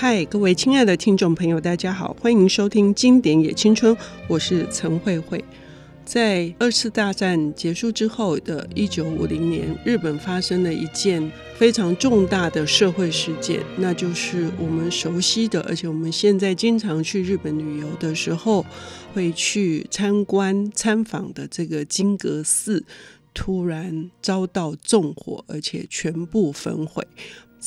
嗨，各位亲爱的听众朋友，大家好，欢迎收听《经典也青春》，我是陈慧慧。在二次大战结束之后的一九五零年，日本发生了一件非常重大的社会事件，那就是我们熟悉的，而且我们现在经常去日本旅游的时候会去参观参访的这个金阁寺，突然遭到纵火，而且全部焚毁。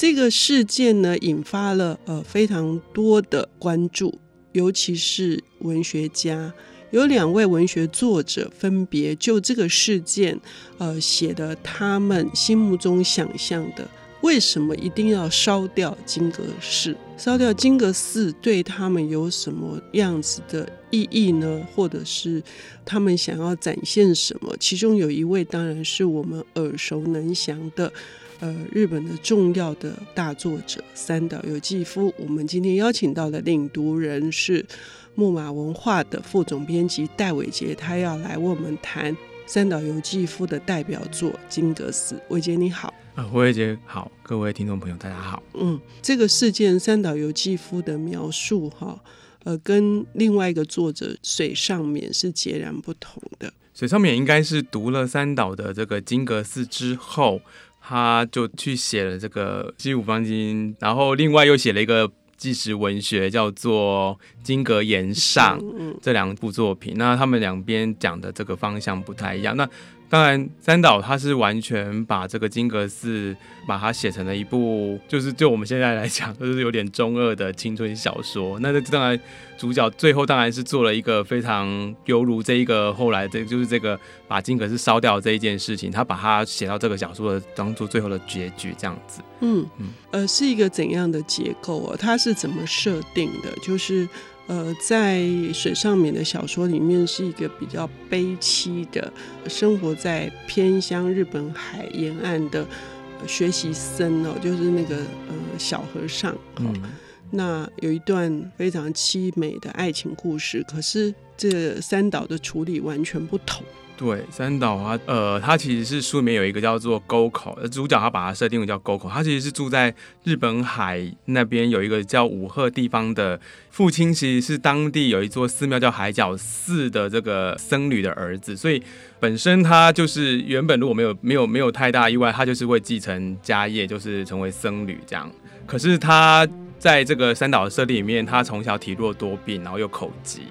这个事件呢，引发了呃非常多的关注，尤其是文学家，有两位文学作者分别就这个事件，呃写的他们心目中想象的，为什么一定要烧掉金阁寺？烧掉金阁寺对他们有什么样子的意义呢？或者是他们想要展现什么？其中有一位当然是我们耳熟能详的。呃，日本的重要的大作者三岛由纪夫，我们今天邀请到的领读人是木马文化的副总编辑戴伟杰，他要来为我们谈三岛由纪夫的代表作《金阁寺》。伟杰你好，呃，伟杰好，各位听众朋友大家好。嗯，这个事件三岛由纪夫的描述哈，呃，跟另外一个作者水上面是截然不同的。水上面应该是读了三岛的这个《金阁寺》之后。他就去写了这个《西武方经》，然后另外又写了一个纪实文学，叫做《金阁岩上》这两部作品。那他们两边讲的这个方向不太一样。那当然，三岛他是完全把这个金阁寺把它写成了一部，就是就我们现在来讲，就是有点中二的青春小说。那这当然，主角最后当然是做了一个非常犹如这一个后来这就是这个把金阁寺烧掉这一件事情，他把它写到这个小说的当做最后的结局这样子。嗯嗯，呃，是一个怎样的结构啊？它是怎么设定的？就是。呃，在水上勉的小说里面，是一个比较悲凄的，生活在偏乡日本海沿岸的学习生哦，就是那个呃小和尚。那有一段非常凄美的爱情故事，可是这三岛的处理完全不同。对，三岛啊，呃，他其实是书里面有一个叫做沟口，主角他把它设定为叫沟口，他其实是住在日本海那边有一个叫五鹤地方的父亲，其实是当地有一座寺庙叫海角寺的这个僧侣的儿子，所以本身他就是原本如果没有没有没有太大意外，他就是会继承家业，就是成为僧侣这样。可是他在这个三岛的设定里面，他从小体弱多病，然后又口疾。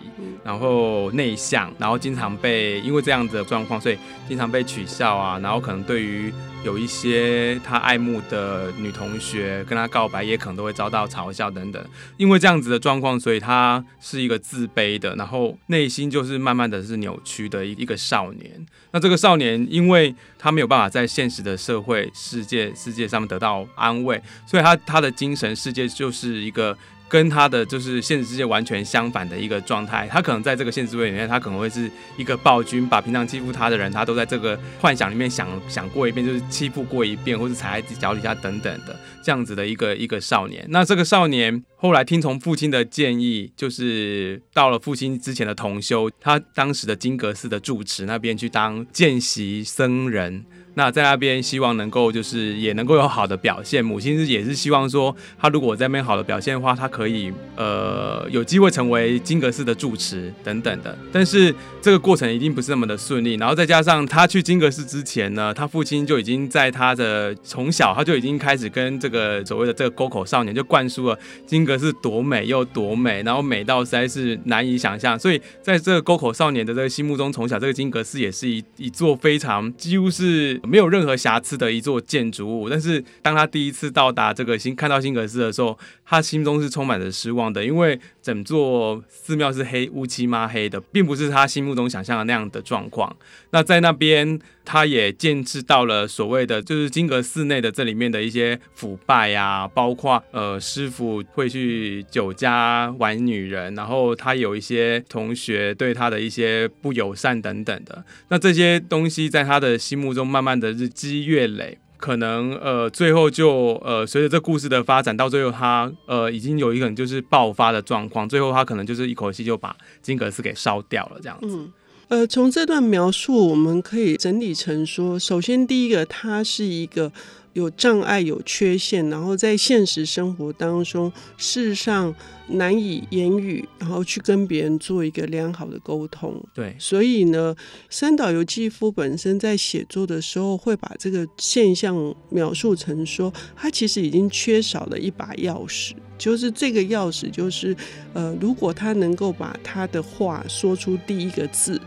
然后内向，然后经常被因为这样子的状况，所以经常被取笑啊。然后可能对于有一些他爱慕的女同学跟他告白，也可能都会遭到嘲笑等等。因为这样子的状况，所以他是一个自卑的，然后内心就是慢慢的是扭曲的一一个少年。那这个少年，因为他没有办法在现实的社会世界世界上面得到安慰，所以他他的精神世界就是一个。跟他的就是现实世界完全相反的一个状态，他可能在这个现实世界里面，他可能会是一个暴君，把平常欺负他的人，他都在这个幻想里面想想过一遍，就是欺负过一遍，或是踩在脚底下等等的这样子的一个一个少年。那这个少年后来听从父亲的建议，就是到了父亲之前的同修，他当时的金阁寺的住持那边去当见习僧人。那在那边希望能够就是也能够有好的表现，母亲是也是希望说他如果在那边好的表现的话，他可以呃有机会成为金阁寺的住持等等的。但是这个过程一定不是那么的顺利。然后再加上他去金阁寺之前呢，他父亲就已经在他的从小他就已经开始跟这个所谓的这个沟口少年就灌输了金阁寺多美又多美，然后美到实在是难以想象。所以在这个沟口少年的这个心目中，从小这个金阁寺也是一一座非常几乎是。没有任何瑕疵的一座建筑物，但是当他第一次到达这个新看到新格斯的时候，他心中是充满着失望的，因为整座寺庙是黑乌漆嘛黑的，并不是他心目中想象的那样的状况。那在那边，他也见识到了所谓的就是金阁寺内的这里面的一些腐败呀、啊，包括呃师傅会去酒家玩女人，然后他有一些同学对他的一些不友善等等的。那这些东西在他的心目中慢慢的日积月累。可能呃，最后就呃，随着这故事的发展，到最后他呃，已经有一个人就是爆发的状况，最后他可能就是一口气就把金阁寺给烧掉了这样子。嗯，呃，从这段描述我们可以整理成说，首先第一个，他是一个有障碍、有缺陷，然后在现实生活当中，事实上难以言语，然后去跟别人做一个良好的沟通。对，所以呢，三岛由纪夫本身在写作的时候，会把这个现象描述成说，他其实已经缺少了一把钥匙，就是这个钥匙，就是呃，如果他能够把他的话说出第一个字。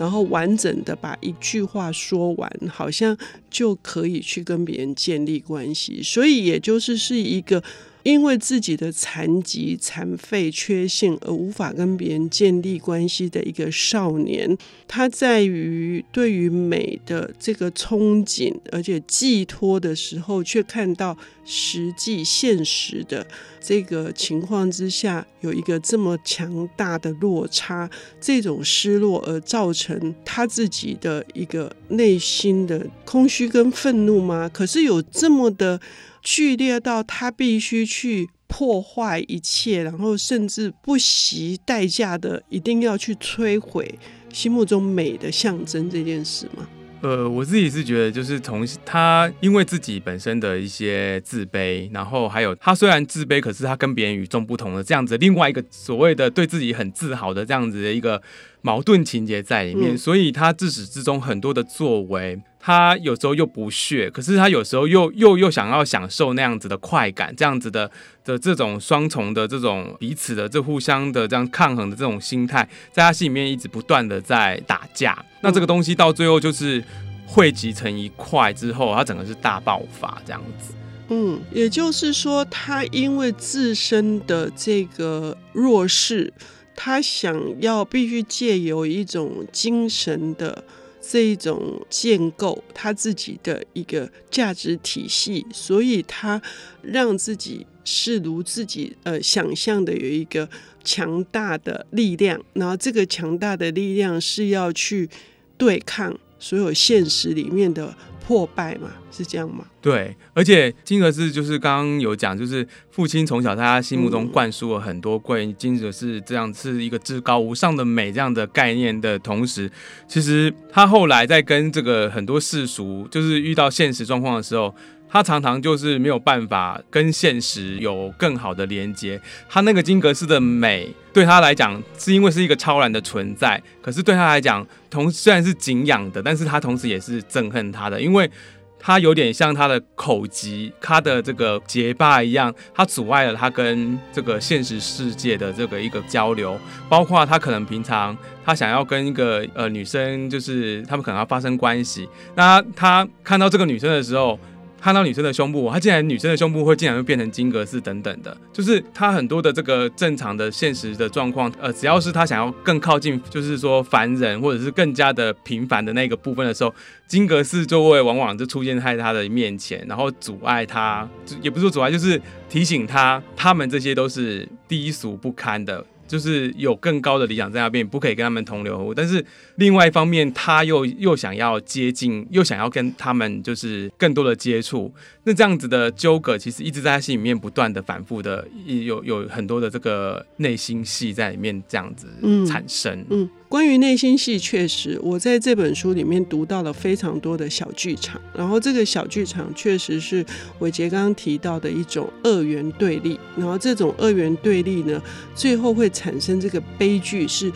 然后完整的把一句话说完，好像就可以去跟别人建立关系。所以，也就是是一个。因为自己的残疾、残废、缺陷而无法跟别人建立关系的一个少年，他在于对于美的这个憧憬，而且寄托的时候，却看到实际现实的这个情况之下，有一个这么强大的落差，这种失落而造成他自己的一个内心的空虚跟愤怒吗？可是有这么的。剧烈到他必须去破坏一切，然后甚至不惜代价的一定要去摧毁心目中美的象征这件事吗？呃，我自己是觉得，就是从他因为自己本身的一些自卑，然后还有他虽然自卑，可是他跟别人与众不同的这样子，另外一个所谓的对自己很自豪的这样子的一个矛盾情节在里面，嗯、所以他自始至终很多的作为。他有时候又不屑，可是他有时候又又又想要享受那样子的快感，这样子的的这种双重的这种彼此的这互相的这样抗衡的这种心态，在他心里面一直不断的在打架。那这个东西到最后就是汇集成一块之后，他整个是大爆发这样子。嗯，也就是说，他因为自身的这个弱势，他想要必须借由一种精神的。这一种建构他自己的一个价值体系，所以他让自己是如自己呃想象的有一个强大的力量，然后这个强大的力量是要去对抗所有现实里面的。破败嘛，是这样吗？对，而且金额是就是刚刚有讲，就是父亲从小在他心目中灌输了很多关于金阁寺这样是一个至高无上的美这样的概念的同时，其实他后来在跟这个很多世俗，就是遇到现实状况的时候。他常常就是没有办法跟现实有更好的连接。他那个金格斯的美，对他来讲是因为是一个超然的存在，可是对他来讲，同虽然是敬仰的，但是他同时也是憎恨他的，因为他有点像他的口疾，他的这个结巴一样，他阻碍了他跟这个现实世界的这个一个交流。包括他可能平常他想要跟一个呃女生，就是他们可能要发生关系，那，他看到这个女生的时候。看到女生的胸部，他竟然女生的胸部会竟然会变成金阁寺等等的，就是他很多的这个正常的现实的状况，呃，只要是他想要更靠近，就是说凡人或者是更加的平凡的那个部分的时候，金阁寺就会往往就出现在他的面前，然后阻碍他，也不是说阻碍，就是提醒他，他们这些都是低俗不堪的。就是有更高的理想在那边，不可以跟他们同流合污。但是另外一方面，他又又想要接近，又想要跟他们就是更多的接触。那这样子的纠葛，其实一直在他心里面不断的反复的，有有很多的这个内心戏在里面这样子产生。嗯，嗯，关于内心戏，确实我在这本书里面读到了非常多的小剧场，然后这个小剧场确实是伟杰刚提到的一种二元对立，然后这种二元对立呢，最后会产生这个悲剧是，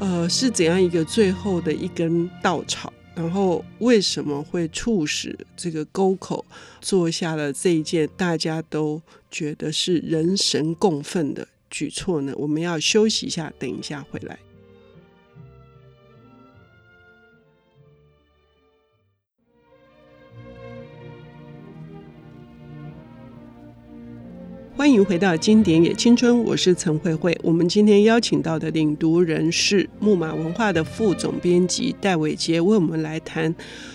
呃，是怎样一个最后的一根稻草？然后为什么会促使这个沟口做下了这一件大家都觉得是人神共愤的举措呢？我们要休息一下，等一下回来。欢迎回到《经典也青春》，我是陈慧慧。我们今天邀请到的领读人是木马文化的副总编辑戴伟杰，为我们来谈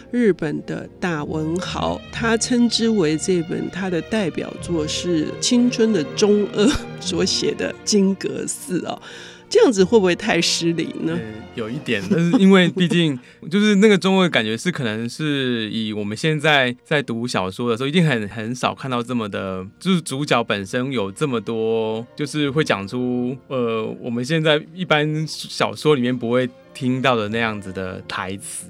日本的大文豪。他称之为这本他的代表作是青春的中二所写的《金阁寺》哦。这样子会不会太失礼呢？有一点，但是因为毕竟就是那个中文感觉是可能是以我们现在在读小说的时候，一定很很少看到这么的，就是主角本身有这么多，就是会讲出呃我们现在一般小说里面不会听到的那样子的台词。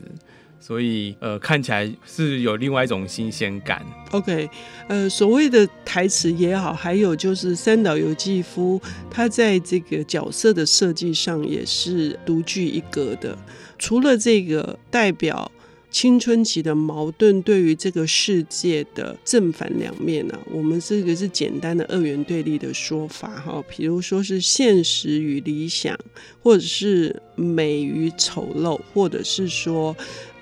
所以呃，看起来是有另外一种新鲜感。OK，呃，所谓的台词也好，还有就是三岛由纪夫他在这个角色的设计上也是独具一格的。除了这个代表青春期的矛盾对于这个世界的正反两面呢、我们这个是简单的二元对立的说法哈，比如说是现实与理想，或者是美与丑陋，或者是说。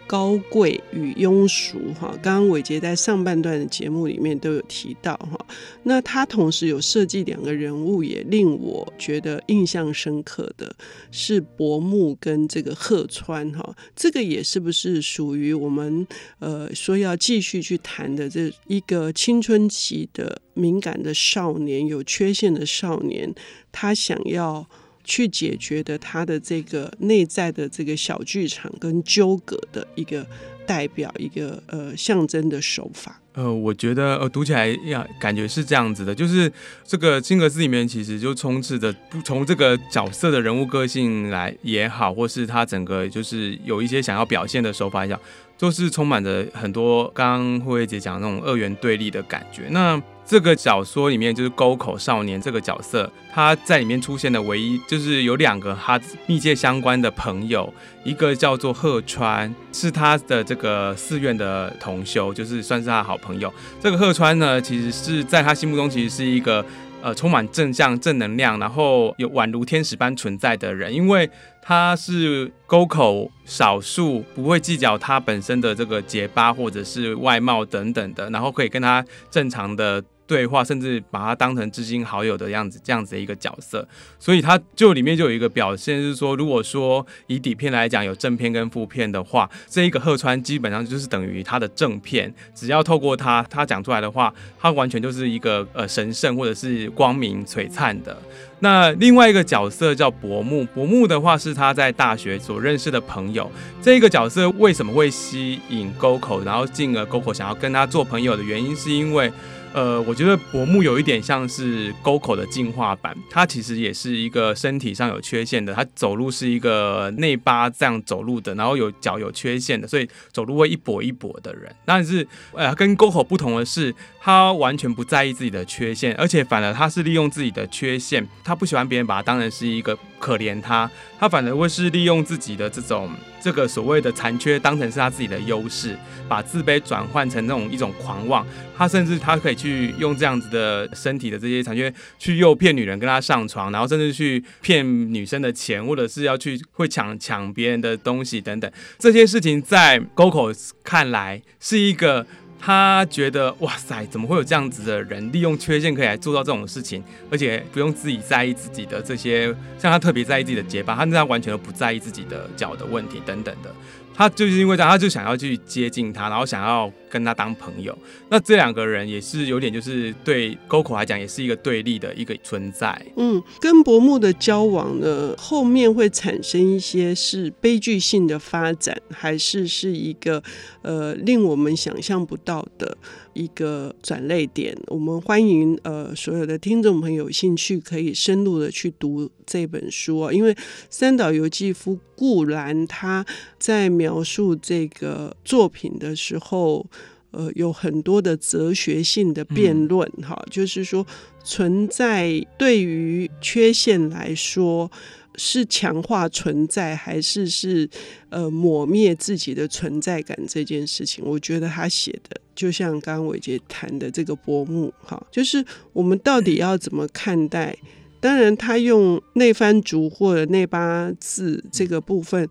高贵与庸俗，哈，刚刚伟捷在上半段的节目里面都有提到，哈，那他同时有设计两个人物，也令我觉得印象深刻的是柏木跟这个鹤川，哈，这个也是不是属于我们呃说要继续去谈的这一个青春期的敏感的少年，有缺陷的少年，他想要。去解决的他的这个内在的这个小剧场跟纠葛的一个代表，一个呃象征的手法。呃，我觉得呃读起来呀，感觉是这样子的，就是这个金格斯里面其实就充斥着从这个角色的人物个性来也好，或是他整个就是有一些想要表现的手法也好，都是充满着很多刚刚慧慧姐讲那种二元对立的感觉。那这个小说里面就是沟口少年这个角色，他在里面出现的唯一就是有两个他密切相关的朋友，一个叫做鹤川，是他的这个寺院的同修，就是算是他的好朋友。这个鹤川呢，其实是在他心目中其实是一个呃充满正向、正能量，然后有宛如天使般存在的人，因为他是沟口少数不会计较他本身的这个结巴或者是外貌等等的，然后可以跟他正常的。对话，甚至把他当成知心好友的样子，这样子的一个角色，所以他就里面就有一个表现，是说，如果说以底片来讲有正片跟负片的话，这一个鹤川基本上就是等于他的正片，只要透过他，他讲出来的话，他完全就是一个呃神圣或者是光明璀璨的。那另外一个角色叫柏木，柏木的话是他在大学所认识的朋友，这一个角色为什么会吸引沟口，然后进而沟口想要跟他做朋友的原因，是因为。呃，我觉得柏木有一点像是沟口的进化版，他其实也是一个身体上有缺陷的，他走路是一个内八这样走路的，然后有脚有缺陷的，所以走路会一跛一跛的人。但是，呃，跟沟口不同的是，他完全不在意自己的缺陷，而且反而他是利用自己的缺陷，他不喜欢别人把他当成是一个可怜他，他反而会是利用自己的这种这个所谓的残缺当成是他自己的优势，把自卑转换成那种一种狂妄。他甚至他可以去用这样子的身体的这些残缺去诱骗女人跟他上床，然后甚至去骗女生的钱，或者是要去会抢抢别人的东西等等。这些事情在 Goco 看来是一个。他觉得哇塞，怎么会有这样子的人利用缺陷可以来做到这种事情，而且不用自己在意自己的这些，像他特别在意自己的结巴，他那样完全都不在意自己的脚的问题等等的。他就是因为这样，他就想要去接近他，然后想要跟他当朋友。那这两个人也是有点，就是对沟口来讲，也是一个对立的一个存在。嗯，跟伯木的交往呢，后面会产生一些是悲剧性的发展，还是是一个呃令我们想象不到的一个转捩点？我们欢迎呃所有的听众朋友有兴趣可以深入的去读这本书啊，因为三岛由纪夫固然他在描描述这个作品的时候，呃，有很多的哲学性的辩论，哈、嗯，就是说存在对于缺陷来说是强化存在，还是是呃抹灭自己的存在感这件事情，我觉得他写的就像刚刚伟杰谈的这个薄暮，哈，就是我们到底要怎么看待？当然，他用内翻族或者内八字这个部分。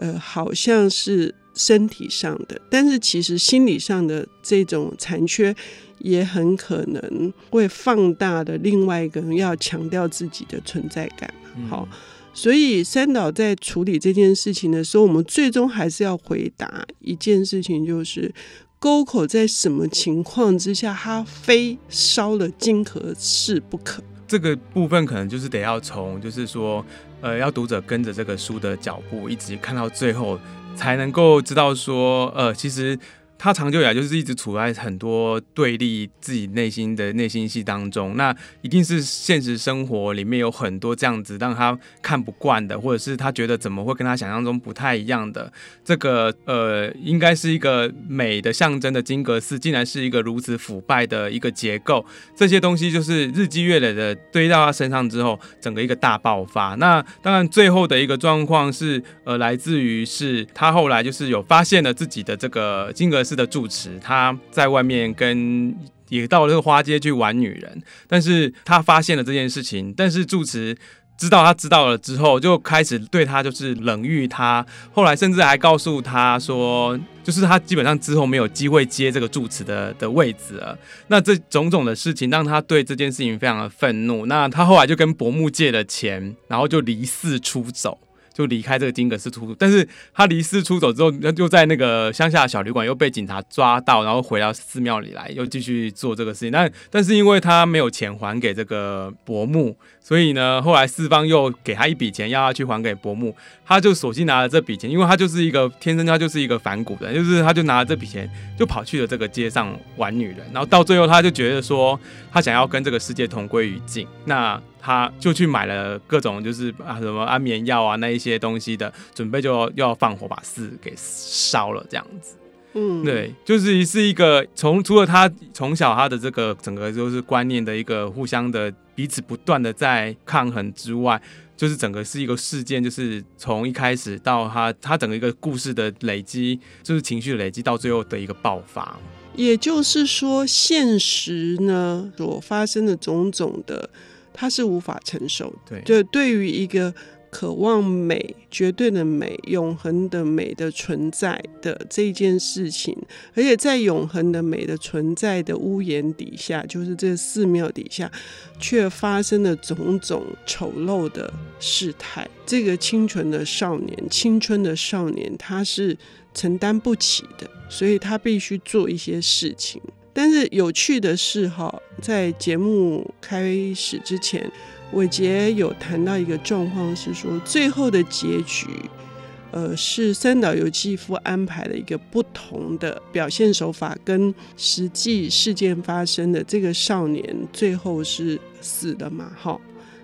呃，好像是身体上的，但是其实心理上的这种残缺，也很可能会放大的另外一个人要强调自己的存在感。好，所以三岛在处理这件事情的时候，我们最终还是要回答一件事情，就是沟口在什么情况之下，他非烧了金河寺不可。这个部分可能就是得要从，就是说。呃，要读者跟着这个书的脚步，一直看到最后，才能够知道说，呃，其实他长久以来就是一直处在很多对立自己内心的内心戏当中，那一定是现实生活里面有很多这样子让他看不惯的，或者是他觉得怎么会跟他想象中不太一样的。这个呃，应该是一个美的象征的金阁寺，竟然是一个如此腐败的一个结构。这些东西就是日积月累的堆到他身上之后，整个一个大爆发。那当然最后的一个状况是，呃，来自于是他后来就是有发现了自己的这个金阁寺的住持，他在外面跟也到了这个花街去玩女人，但是他发现了这件事情，但是住持知道他知道了之后，就开始对他就是冷遇他，后来甚至还告诉他说，就是他基本上之后没有机会接这个住持的的位置了。那这种种的事情让他对这件事情非常的愤怒，那他后来就跟伯木借了钱，然后就离寺出走。就离开这个金阁寺出，但是他离寺出走之后，又在那个乡下小旅馆又被警察抓到，然后回到寺庙里来，又继续做这个事情。但但是因为他没有钱还给这个伯木，所以呢，后来四方又给他一笔钱，要他去还给伯木，他就索性拿了这笔钱，因为他就是一个天生他就是一个反骨的，就是他就拿了这笔钱，就跑去了这个街上玩女人，然后到最后他就觉得说，他想要跟这个世界同归于尽。那他就去买了各种就是啊什么安眠药啊那一些东西的，准备就要要放火把寺给烧了这样子。嗯，对，就是是一个从除了他从小他的这个整个就是观念的一个互相的彼此不断的在抗衡之外，就是整个是一个事件，就是从一开始到他他整个一个故事的累积，就是情绪的累积到最后的一个爆发。也就是说，现实呢所发生的种种的。他是无法承受的，对，就对于一个渴望美、绝对的美、永恒的美的存在的这件事情，而且在永恒的美的存在的屋檐底下，就是这寺庙底下，却发生了种种丑陋的事态。这个清纯的少年、青春的少年，他是承担不起的，所以他必须做一些事情。但是有趣的是，哈，在节目开始之前，伟杰有谈到一个状况，是说最后的结局，呃，是三岛由纪夫安排了一个不同的表现手法，跟实际事件发生的这个少年最后是死的嘛？哈，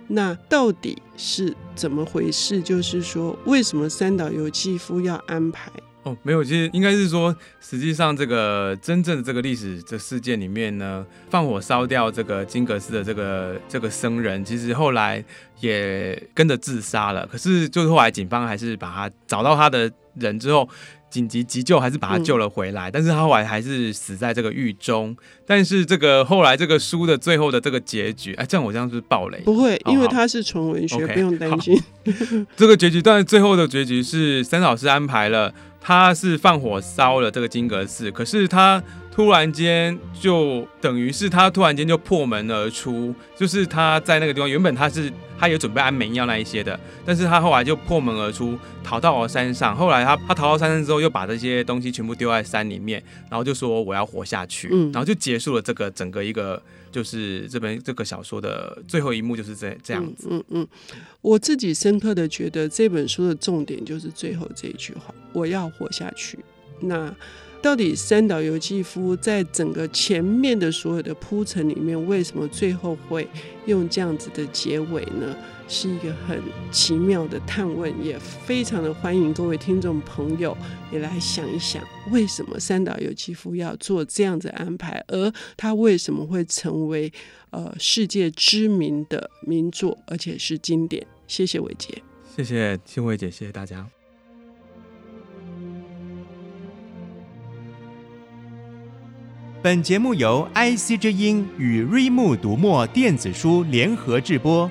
那到底是怎么回事？就是说，为什么三岛由纪夫要安排？哦，没有，其实应该是说，实际上这个真正的这个历史的事件里面呢，放火烧掉这个金格斯的这个这个僧人，其实后来也跟着自杀了。可是，就是后来警方还是把他找到他的人之后。紧急急救还是把他救了回来，嗯、但是他后来还是死在这个狱中。但是这个后来这个书的最后的这个结局，哎，这样我这样是不是爆雷？不会，因为他是纯文学，不用担心。这个结局，但是最后的结局是三老师安排了，他是放火烧了这个金阁寺，可是他。突然间就等于是他突然间就破门而出，就是他在那个地方，原本他是他有准备安眠药那一些的，但是他后来就破门而出，逃到了山上。后来他 他逃到山上之后，又把这些东西全部丢在山里面，然后就说我要活下去，然后就结束了这个整个一个就是这本这个小说的最后一幕，就是这这样子。嗯嗯，嗯，我自己深刻的觉得这本书的重点就是最后这一句话：我要活下去。那。到底三岛由纪夫在整个前面的所有的铺陈里面，为什么最后会用这样子的结尾呢？是一个很奇妙的探问，也非常的欢迎各位听众朋友也来想一想，为什么三岛由纪夫要做这样子安排，而他为什么会成为呃世界知名的名作，而且是经典？谢谢伟杰，谢谢欣慧姐，谢谢大家。本节目由 IC 之音与瑞木读墨电子书联合制播，